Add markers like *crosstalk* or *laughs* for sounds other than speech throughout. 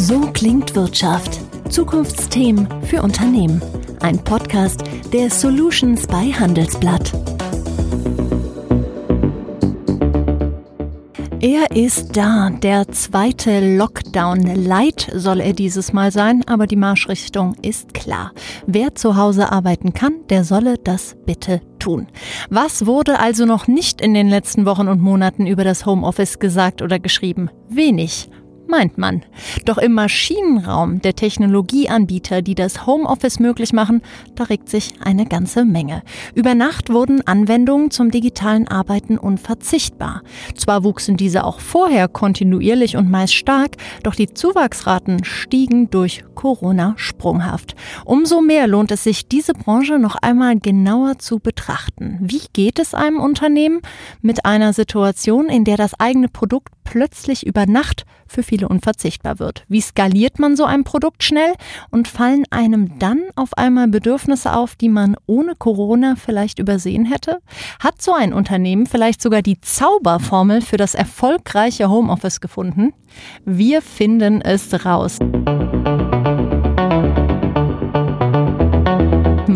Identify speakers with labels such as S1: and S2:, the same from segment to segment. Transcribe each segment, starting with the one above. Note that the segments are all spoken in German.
S1: So klingt Wirtschaft. Zukunftsthemen für Unternehmen. Ein Podcast der Solutions bei Handelsblatt. Er ist da. Der zweite Lockdown. Light soll er dieses Mal sein, aber die Marschrichtung ist klar. Wer zu Hause arbeiten kann, der solle das bitte tun. Was wurde also noch nicht in den letzten Wochen und Monaten über das Homeoffice gesagt oder geschrieben? Wenig meint man. Doch im Maschinenraum der Technologieanbieter, die das Homeoffice möglich machen, da regt sich eine ganze Menge. Über Nacht wurden Anwendungen zum digitalen Arbeiten unverzichtbar. Zwar wuchsen diese auch vorher kontinuierlich und meist stark, doch die Zuwachsraten stiegen durch Corona sprunghaft. Umso mehr lohnt es sich, diese Branche noch einmal genauer zu betrachten. Wie geht es einem Unternehmen mit einer Situation, in der das eigene Produkt plötzlich über Nacht für viele unverzichtbar wird. Wie skaliert man so ein Produkt schnell und fallen einem dann auf einmal Bedürfnisse auf, die man ohne Corona vielleicht übersehen hätte? Hat so ein Unternehmen vielleicht sogar die Zauberformel für das erfolgreiche Homeoffice gefunden? Wir finden es raus.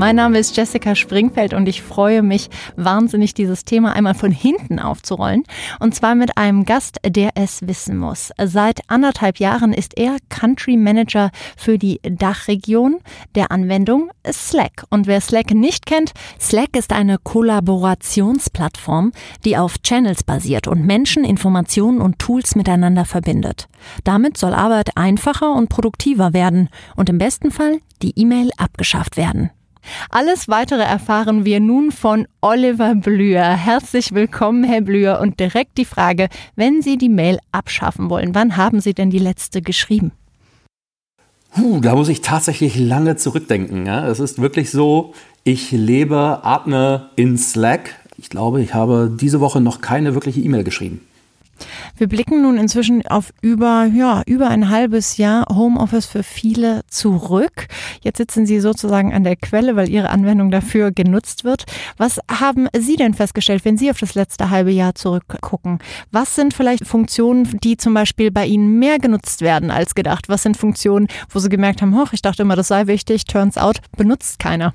S1: Mein Name ist Jessica Springfeld und ich freue mich wahnsinnig, dieses Thema einmal von hinten aufzurollen. Und zwar mit einem Gast, der es wissen muss. Seit anderthalb Jahren ist er Country Manager für die Dachregion der Anwendung Slack. Und wer Slack nicht kennt, Slack ist eine Kollaborationsplattform, die auf Channels basiert und Menschen, Informationen und Tools miteinander verbindet. Damit soll Arbeit einfacher und produktiver werden und im besten Fall die E-Mail abgeschafft werden. Alles weitere erfahren wir nun von Oliver Blüher. Herzlich willkommen, Herr Blüher. Und direkt die Frage, wenn Sie die Mail abschaffen wollen, wann haben Sie denn die letzte geschrieben?
S2: Puh, da muss ich tatsächlich lange zurückdenken. Ja. Es ist wirklich so, ich lebe, atme in Slack. Ich glaube, ich habe diese Woche noch keine wirkliche E-Mail geschrieben.
S1: Wir blicken nun inzwischen auf über, ja, über ein halbes Jahr Homeoffice für viele zurück. Jetzt sitzen Sie sozusagen an der Quelle, weil Ihre Anwendung dafür genutzt wird. Was haben Sie denn festgestellt, wenn Sie auf das letzte halbe Jahr zurückgucken? Was sind vielleicht Funktionen, die zum Beispiel bei Ihnen mehr genutzt werden als gedacht? Was sind Funktionen, wo Sie gemerkt haben, hoch, ich dachte immer, das sei wichtig, turns out, benutzt keiner?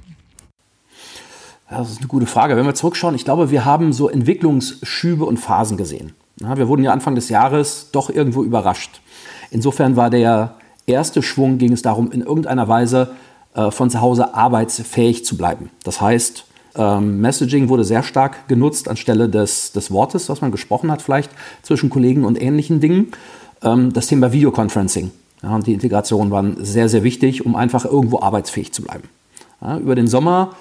S2: Das ist eine gute Frage. Wenn wir zurückschauen, ich glaube, wir haben so Entwicklungsschübe und Phasen gesehen. Ja, wir wurden ja Anfang des Jahres doch irgendwo überrascht. Insofern war der erste Schwung, ging es darum, in irgendeiner Weise äh, von zu Hause arbeitsfähig zu bleiben. Das heißt, ähm, Messaging wurde sehr stark genutzt anstelle des, des Wortes, was man gesprochen hat, vielleicht zwischen Kollegen und ähnlichen Dingen. Ähm, das Thema Videoconferencing ja, und die Integration waren sehr, sehr wichtig, um einfach irgendwo arbeitsfähig zu bleiben. Ja, über den Sommer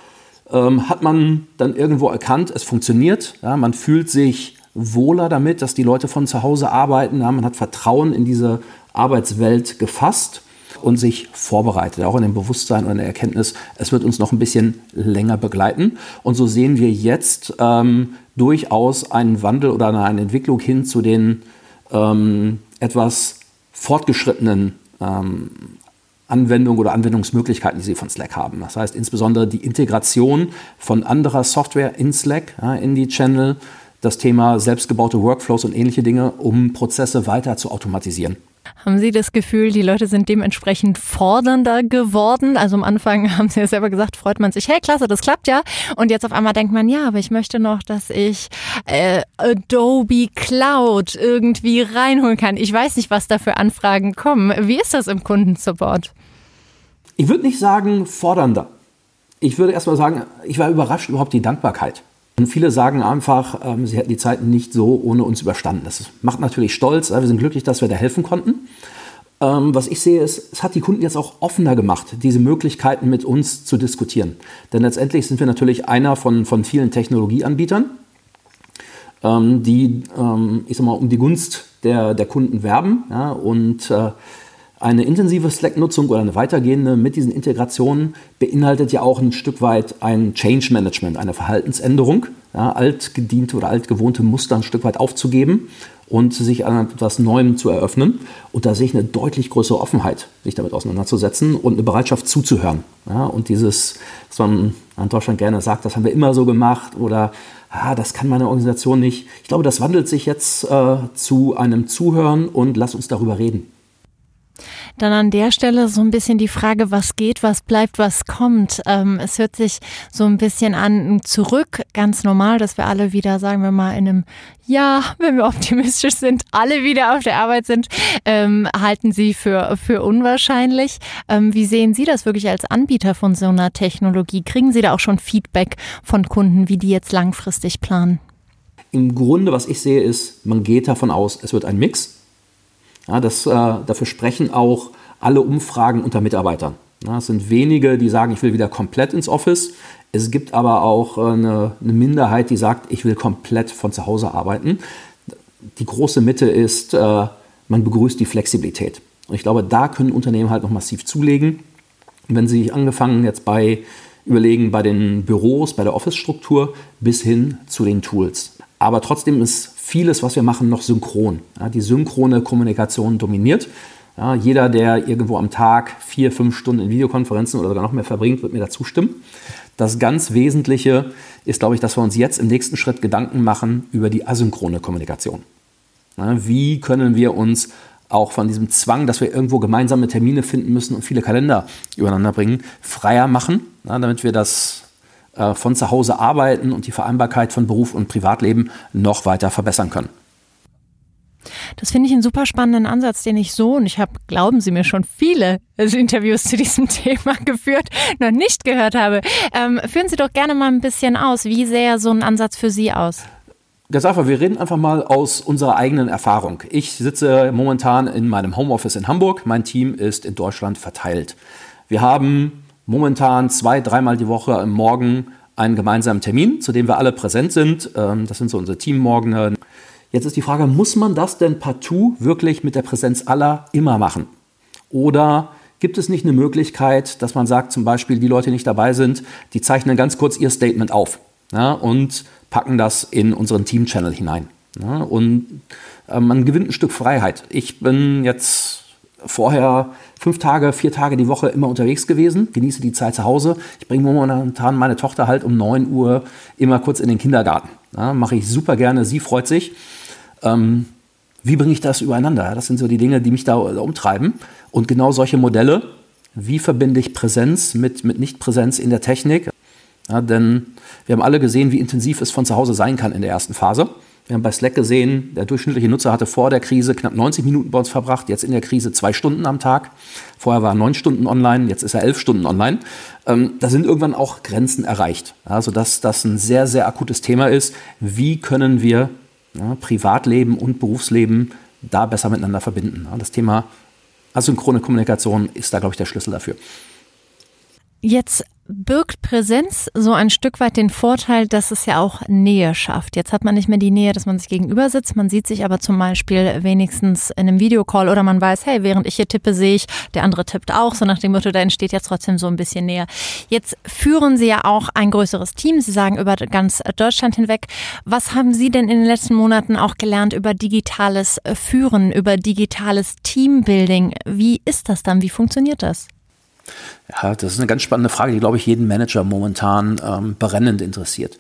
S2: ähm, hat man dann irgendwo erkannt, es funktioniert. Ja, man fühlt sich wohler damit, dass die Leute von zu Hause arbeiten. Ja, man hat Vertrauen in diese Arbeitswelt gefasst und sich vorbereitet, auch in dem Bewusstsein und in der Erkenntnis, es wird uns noch ein bisschen länger begleiten. Und so sehen wir jetzt ähm, durchaus einen Wandel oder eine Entwicklung hin zu den ähm, etwas fortgeschrittenen ähm, Anwendungen oder Anwendungsmöglichkeiten, die Sie von Slack haben. Das heißt insbesondere die Integration von anderer Software in Slack, ja, in die Channel, das Thema selbstgebaute Workflows und ähnliche Dinge, um Prozesse weiter zu automatisieren.
S1: Haben Sie das Gefühl, die Leute sind dementsprechend fordernder geworden? Also am Anfang *laughs* haben Sie ja selber gesagt, freut man sich, hey klasse, das klappt ja. Und jetzt auf einmal denkt man, ja, aber ich möchte noch, dass ich äh, Adobe Cloud irgendwie reinholen kann. Ich weiß nicht, was da für Anfragen kommen. Wie ist das im Kundensupport?
S2: Ich würde nicht sagen fordernder. Ich würde erst mal sagen, ich war überrascht überhaupt die Dankbarkeit. Und viele sagen einfach, ähm, sie hätten die Zeit nicht so ohne uns überstanden. Das macht natürlich stolz. Wir sind glücklich, dass wir da helfen konnten. Ähm, was ich sehe, ist, es hat die Kunden jetzt auch offener gemacht, diese Möglichkeiten mit uns zu diskutieren. Denn letztendlich sind wir natürlich einer von, von vielen Technologieanbietern, ähm, die, ähm, ich sag mal, um die Gunst der, der Kunden werben. Ja, und äh, eine intensive Slack-Nutzung oder eine weitergehende mit diesen Integrationen beinhaltet ja auch ein Stück weit ein Change Management, eine Verhaltensänderung, ja, altgediente oder altgewohnte Muster ein Stück weit aufzugeben und sich an etwas Neuem zu eröffnen. Und da sehe ich eine deutlich größere Offenheit, sich damit auseinanderzusetzen und eine Bereitschaft zuzuhören. Ja, und dieses, was man in Deutschland gerne sagt, das haben wir immer so gemacht oder ah, das kann meine Organisation nicht. Ich glaube, das wandelt sich jetzt äh, zu einem Zuhören und lass uns darüber reden.
S1: Dann an der Stelle so ein bisschen die Frage, was geht, was bleibt, was kommt. Ähm, es hört sich so ein bisschen an zurück, ganz normal, dass wir alle wieder, sagen wir mal, in einem Jahr, *laughs* wenn wir optimistisch sind, alle wieder auf der Arbeit sind, ähm, halten Sie für, für unwahrscheinlich. Ähm, wie sehen Sie das wirklich als Anbieter von so einer Technologie? Kriegen Sie da auch schon Feedback von Kunden, wie die jetzt langfristig planen?
S2: Im Grunde, was ich sehe, ist, man geht davon aus, es wird ein Mix. Ja, das, äh, dafür sprechen auch alle Umfragen unter Mitarbeitern. Ja, es sind wenige, die sagen, ich will wieder komplett ins Office. Es gibt aber auch äh, eine, eine Minderheit, die sagt, ich will komplett von zu Hause arbeiten. Die große Mitte ist, äh, man begrüßt die Flexibilität. Und ich glaube, da können Unternehmen halt noch massiv zulegen. Wenn sie angefangen jetzt bei überlegen, bei den Büros, bei der Office-Struktur bis hin zu den Tools. Aber trotzdem ist vieles, was wir machen, noch synchron. Ja, die synchrone Kommunikation dominiert. Ja, jeder, der irgendwo am Tag vier, fünf Stunden in Videokonferenzen oder sogar noch mehr verbringt, wird mir dazu stimmen. Das ganz Wesentliche ist, glaube ich, dass wir uns jetzt im nächsten Schritt Gedanken machen über die asynchrone Kommunikation. Ja, wie können wir uns auch von diesem Zwang, dass wir irgendwo gemeinsame Termine finden müssen und viele Kalender übereinander bringen, freier machen, damit wir das äh, von zu Hause arbeiten und die Vereinbarkeit von Beruf und Privatleben noch weiter verbessern können.
S1: Das finde ich einen super spannenden Ansatz, den ich so, und ich habe, glauben Sie mir, schon viele Interviews zu diesem *laughs* Thema geführt, noch nicht gehört habe. Ähm, führen Sie doch gerne mal ein bisschen aus. Wie sähe so ein Ansatz für Sie aus?
S2: Ganz einfach, wir reden einfach mal aus unserer eigenen Erfahrung. Ich sitze momentan in meinem Homeoffice in Hamburg. Mein Team ist in Deutschland verteilt. Wir haben momentan zwei, dreimal die Woche am Morgen einen gemeinsamen Termin, zu dem wir alle präsent sind. Ähm, das sind so unsere Teammorgene. Jetzt ist die Frage, muss man das denn partout wirklich mit der Präsenz aller immer machen? Oder gibt es nicht eine Möglichkeit, dass man sagt, zum Beispiel die Leute, die nicht dabei sind, die zeichnen ganz kurz ihr Statement auf ja, und packen das in unseren Team-Channel hinein. Ja, und äh, man gewinnt ein Stück Freiheit. Ich bin jetzt vorher fünf Tage, vier Tage die Woche immer unterwegs gewesen, genieße die Zeit zu Hause. Ich bringe momentan meine Tochter halt um 9 Uhr immer kurz in den Kindergarten. Ja, Mache ich super gerne, sie freut sich. Ähm, wie bringe ich das übereinander? Das sind so die Dinge, die mich da umtreiben. Und genau solche Modelle, wie verbinde ich Präsenz mit, mit Nichtpräsenz in der Technik? Ja, denn wir haben alle gesehen, wie intensiv es von zu Hause sein kann in der ersten Phase. Wir haben bei Slack gesehen, der durchschnittliche Nutzer hatte vor der Krise knapp 90 Minuten bei uns verbracht, jetzt in der Krise zwei Stunden am Tag. Vorher war er neun Stunden online, jetzt ist er elf Stunden online. Ähm, da sind irgendwann auch Grenzen erreicht. Also dass das ein sehr, sehr akutes Thema ist. Wie können wir ja, Privatleben und Berufsleben da besser miteinander verbinden? Ja, das Thema asynchrone Kommunikation ist da, glaube ich, der Schlüssel dafür.
S1: Jetzt birgt Präsenz so ein Stück weit den Vorteil, dass es ja auch Nähe schafft. Jetzt hat man nicht mehr die Nähe, dass man sich gegenüber sitzt. Man sieht sich aber zum Beispiel wenigstens in einem Videocall oder man weiß, hey, während ich hier tippe, sehe ich, der andere tippt auch. So nach dem Motto, da entsteht jetzt trotzdem so ein bisschen Nähe. Jetzt führen Sie ja auch ein größeres Team. Sie sagen über ganz Deutschland hinweg. Was haben Sie denn in den letzten Monaten auch gelernt über digitales Führen, über digitales Teambuilding? Wie ist das dann? Wie funktioniert das?
S2: Ja, das ist eine ganz spannende Frage, die, glaube ich, jeden Manager momentan ähm, brennend interessiert.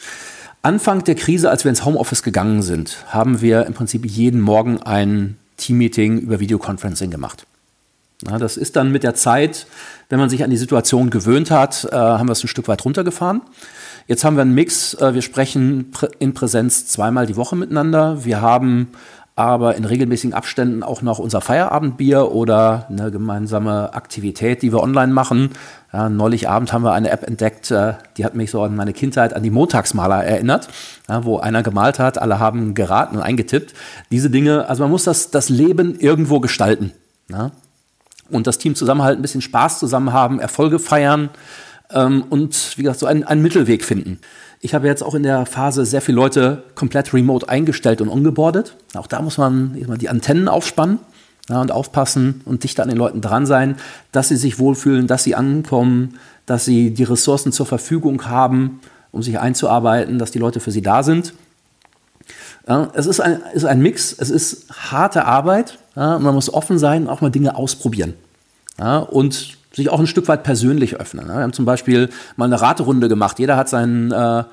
S2: Anfang der Krise, als wir ins Homeoffice gegangen sind, haben wir im Prinzip jeden Morgen ein Teammeeting über Videoconferencing gemacht. Ja, das ist dann mit der Zeit, wenn man sich an die Situation gewöhnt hat, äh, haben wir es ein Stück weit runtergefahren. Jetzt haben wir einen Mix. Äh, wir sprechen in Präsenz zweimal die Woche miteinander. Wir haben aber in regelmäßigen Abständen auch noch unser Feierabendbier oder eine gemeinsame Aktivität, die wir online machen. Ja, neulich Abend haben wir eine App entdeckt, äh, die hat mich so an meine Kindheit, an die Montagsmaler erinnert, ja, wo einer gemalt hat, alle haben geraten und eingetippt. Diese Dinge, also man muss das, das Leben irgendwo gestalten. Ja? Und das Team zusammenhalten, ein bisschen Spaß zusammen haben, Erfolge feiern ähm, und wie gesagt, so einen, einen Mittelweg finden. Ich habe jetzt auch in der Phase sehr viele Leute komplett remote eingestellt und ongeboardet. Auch da muss man die Antennen aufspannen ja, und aufpassen und dichter an den Leuten dran sein, dass sie sich wohlfühlen, dass sie ankommen, dass sie die Ressourcen zur Verfügung haben, um sich einzuarbeiten, dass die Leute für sie da sind. Ja, es ist ein, ist ein Mix, es ist harte Arbeit ja, und man muss offen sein, auch mal Dinge ausprobieren. Und sich auch ein Stück weit persönlich öffnen. Wir haben zum Beispiel mal eine Raterunde gemacht. Jeder hat sein äh,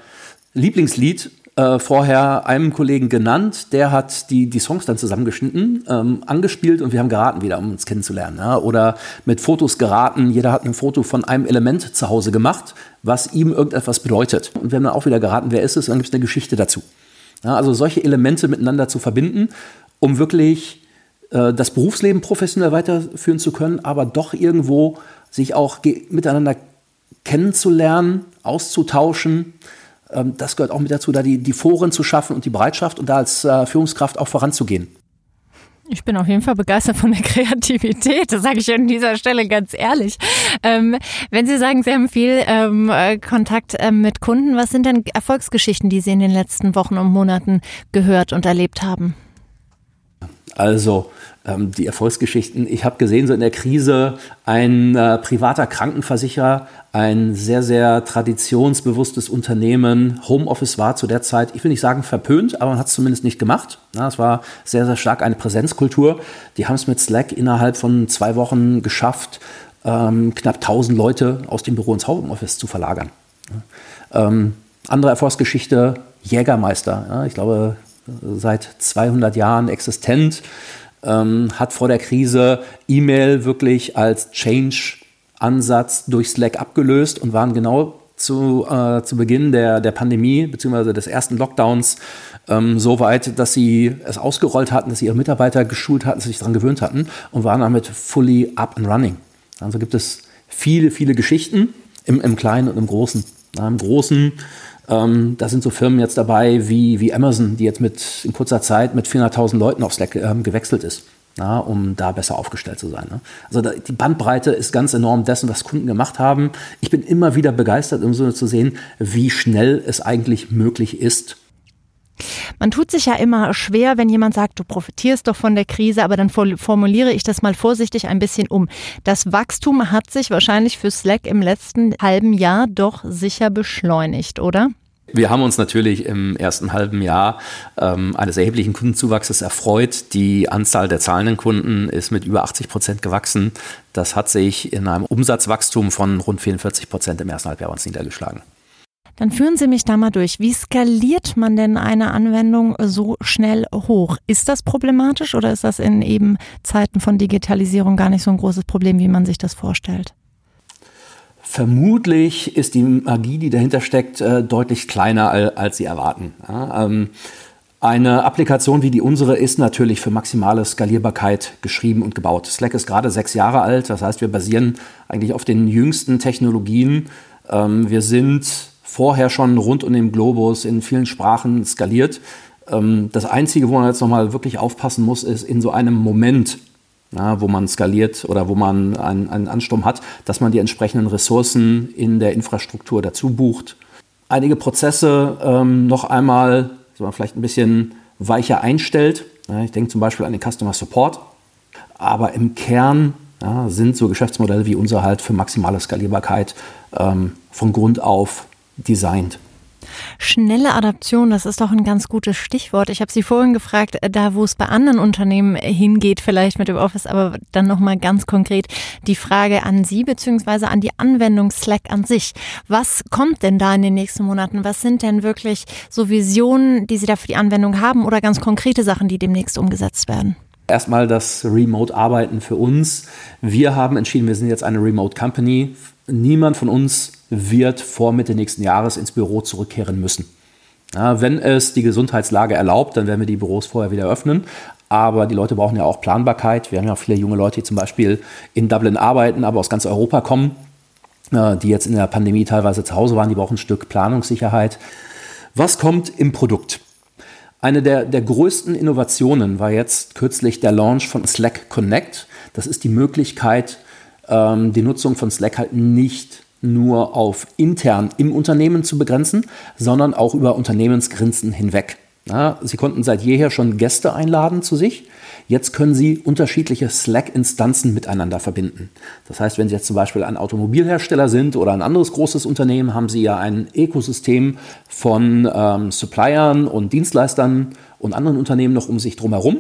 S2: Lieblingslied äh, vorher einem Kollegen genannt, der hat die, die Songs dann zusammengeschnitten, ähm, angespielt und wir haben geraten wieder, um uns kennenzulernen. Ja? Oder mit Fotos geraten, jeder hat ein Foto von einem Element zu Hause gemacht, was ihm irgendetwas bedeutet. Und wir haben dann auch wieder geraten, wer ist es, und dann gibt es eine Geschichte dazu. Ja, also solche Elemente miteinander zu verbinden, um wirklich das Berufsleben professionell weiterführen zu können, aber doch irgendwo sich auch miteinander kennenzulernen, auszutauschen. Ähm, das gehört auch mit dazu, da die, die Foren zu schaffen und die Bereitschaft und da als äh, Führungskraft auch voranzugehen.
S1: Ich bin auf jeden Fall begeistert von der *laughs* Kreativität, das sage ich an dieser Stelle ganz ehrlich. Ähm, wenn Sie sagen, Sie haben viel ähm, äh, Kontakt ähm, mit Kunden, was sind denn Erfolgsgeschichten, die Sie in den letzten Wochen und Monaten gehört und erlebt haben?
S2: Also ähm, die Erfolgsgeschichten. Ich habe gesehen, so in der Krise ein äh, privater Krankenversicherer, ein sehr, sehr traditionsbewusstes Unternehmen. Homeoffice war zu der Zeit, ich will nicht sagen verpönt, aber man hat es zumindest nicht gemacht. Es war sehr, sehr stark eine Präsenzkultur. Die haben es mit Slack innerhalb von zwei Wochen geschafft, ähm, knapp 1000 Leute aus dem Büro ins Homeoffice zu verlagern. Ähm, andere Erfolgsgeschichte, Jägermeister. Ja, ich glaube, seit 200 Jahren existent, ähm, hat vor der Krise E-Mail wirklich als Change-Ansatz durch Slack abgelöst und waren genau zu, äh, zu Beginn der, der Pandemie bzw. des ersten Lockdowns ähm, so weit, dass sie es ausgerollt hatten, dass sie ihre Mitarbeiter geschult hatten, sich daran gewöhnt hatten und waren damit fully up and running. Also gibt es viele, viele Geschichten im, im Kleinen und im Großen. Na, Im Großen ähm, da sind so Firmen jetzt dabei wie, wie Amazon, die jetzt mit in kurzer Zeit mit 400.000 Leuten auf Slack ähm, gewechselt ist. Ja, um da besser aufgestellt zu sein. Ne? Also da, die Bandbreite ist ganz enorm dessen, was Kunden gemacht haben. Ich bin immer wieder begeistert, im Sinne zu sehen, wie schnell es eigentlich möglich ist,
S1: man tut sich ja immer schwer, wenn jemand sagt, du profitierst doch von der Krise, aber dann formuliere ich das mal vorsichtig ein bisschen um. Das Wachstum hat sich wahrscheinlich für Slack im letzten halben Jahr doch sicher beschleunigt, oder?
S2: Wir haben uns natürlich im ersten halben Jahr ähm, eines erheblichen Kundenzuwachses erfreut. Die Anzahl der zahlenden Kunden ist mit über 80 Prozent gewachsen. Das hat sich in einem Umsatzwachstum von rund 44 Prozent im ersten Halbjahr uns niedergeschlagen.
S1: Dann führen Sie mich da mal durch. Wie skaliert man denn eine Anwendung so schnell hoch? Ist das problematisch oder ist das in eben Zeiten von Digitalisierung gar nicht so ein großes Problem, wie man sich das vorstellt?
S2: Vermutlich ist die Magie, die dahinter steckt, äh, deutlich kleiner, als Sie erwarten. Ähm, eine Applikation wie die unsere ist natürlich für maximale Skalierbarkeit geschrieben und gebaut. Slack ist gerade sechs Jahre alt, das heißt, wir basieren eigentlich auf den jüngsten Technologien. Ähm, wir sind vorher schon rund um den Globus in vielen Sprachen skaliert. Ähm, das Einzige, wo man jetzt nochmal wirklich aufpassen muss, ist in so einem Moment, ja, wo man skaliert oder wo man einen, einen Ansturm hat, dass man die entsprechenden Ressourcen in der Infrastruktur dazu bucht. Einige Prozesse ähm, noch einmal so vielleicht ein bisschen weicher einstellt. Ja, ich denke zum Beispiel an den Customer Support. Aber im Kern ja, sind so Geschäftsmodelle wie unser halt für maximale Skalierbarkeit ähm, von Grund auf designt.
S1: Schnelle Adaption, das ist doch ein ganz gutes Stichwort. Ich habe Sie vorhin gefragt, äh, da wo es bei anderen Unternehmen hingeht, vielleicht mit dem Office, aber dann nochmal ganz konkret die Frage an Sie beziehungsweise an die Anwendung Slack an sich. Was kommt denn da in den nächsten Monaten? Was sind denn wirklich so Visionen, die Sie da für die Anwendung haben oder ganz konkrete Sachen, die demnächst umgesetzt werden?
S2: Erstmal das Remote-Arbeiten für uns. Wir haben entschieden, wir sind jetzt eine Remote Company. Niemand von uns wird vor Mitte nächsten Jahres ins Büro zurückkehren müssen. Ja, wenn es die Gesundheitslage erlaubt, dann werden wir die Büros vorher wieder öffnen. Aber die Leute brauchen ja auch Planbarkeit. Wir haben ja auch viele junge Leute, die zum Beispiel in Dublin arbeiten, aber aus ganz Europa kommen, äh, die jetzt in der Pandemie teilweise zu Hause waren. Die brauchen ein Stück Planungssicherheit. Was kommt im Produkt? Eine der, der größten Innovationen war jetzt kürzlich der Launch von Slack Connect. Das ist die Möglichkeit, die Nutzung von Slack halt nicht nur auf intern im Unternehmen zu begrenzen, sondern auch über Unternehmensgrenzen hinweg. Ja, Sie konnten seit jeher schon Gäste einladen zu sich. Jetzt können Sie unterschiedliche Slack-Instanzen miteinander verbinden. Das heißt, wenn Sie jetzt zum Beispiel ein Automobilhersteller sind oder ein anderes großes Unternehmen, haben Sie ja ein Ökosystem von ähm, Suppliern und Dienstleistern und anderen Unternehmen noch um sich drumherum.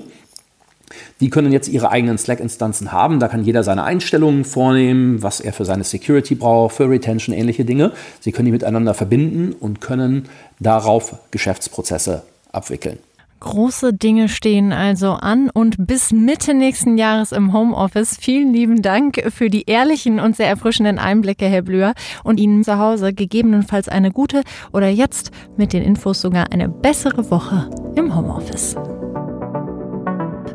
S2: Die können jetzt ihre eigenen Slack-Instanzen haben. Da kann jeder seine Einstellungen vornehmen, was er für seine Security braucht, für Retention, ähnliche Dinge. Sie können die miteinander verbinden und können darauf Geschäftsprozesse abwickeln.
S1: Große Dinge stehen also an und bis Mitte nächsten Jahres im Homeoffice. Vielen lieben Dank für die ehrlichen und sehr erfrischenden Einblicke, Herr Blüher, und Ihnen zu Hause gegebenenfalls eine gute oder jetzt mit den Infos sogar eine bessere Woche im Homeoffice.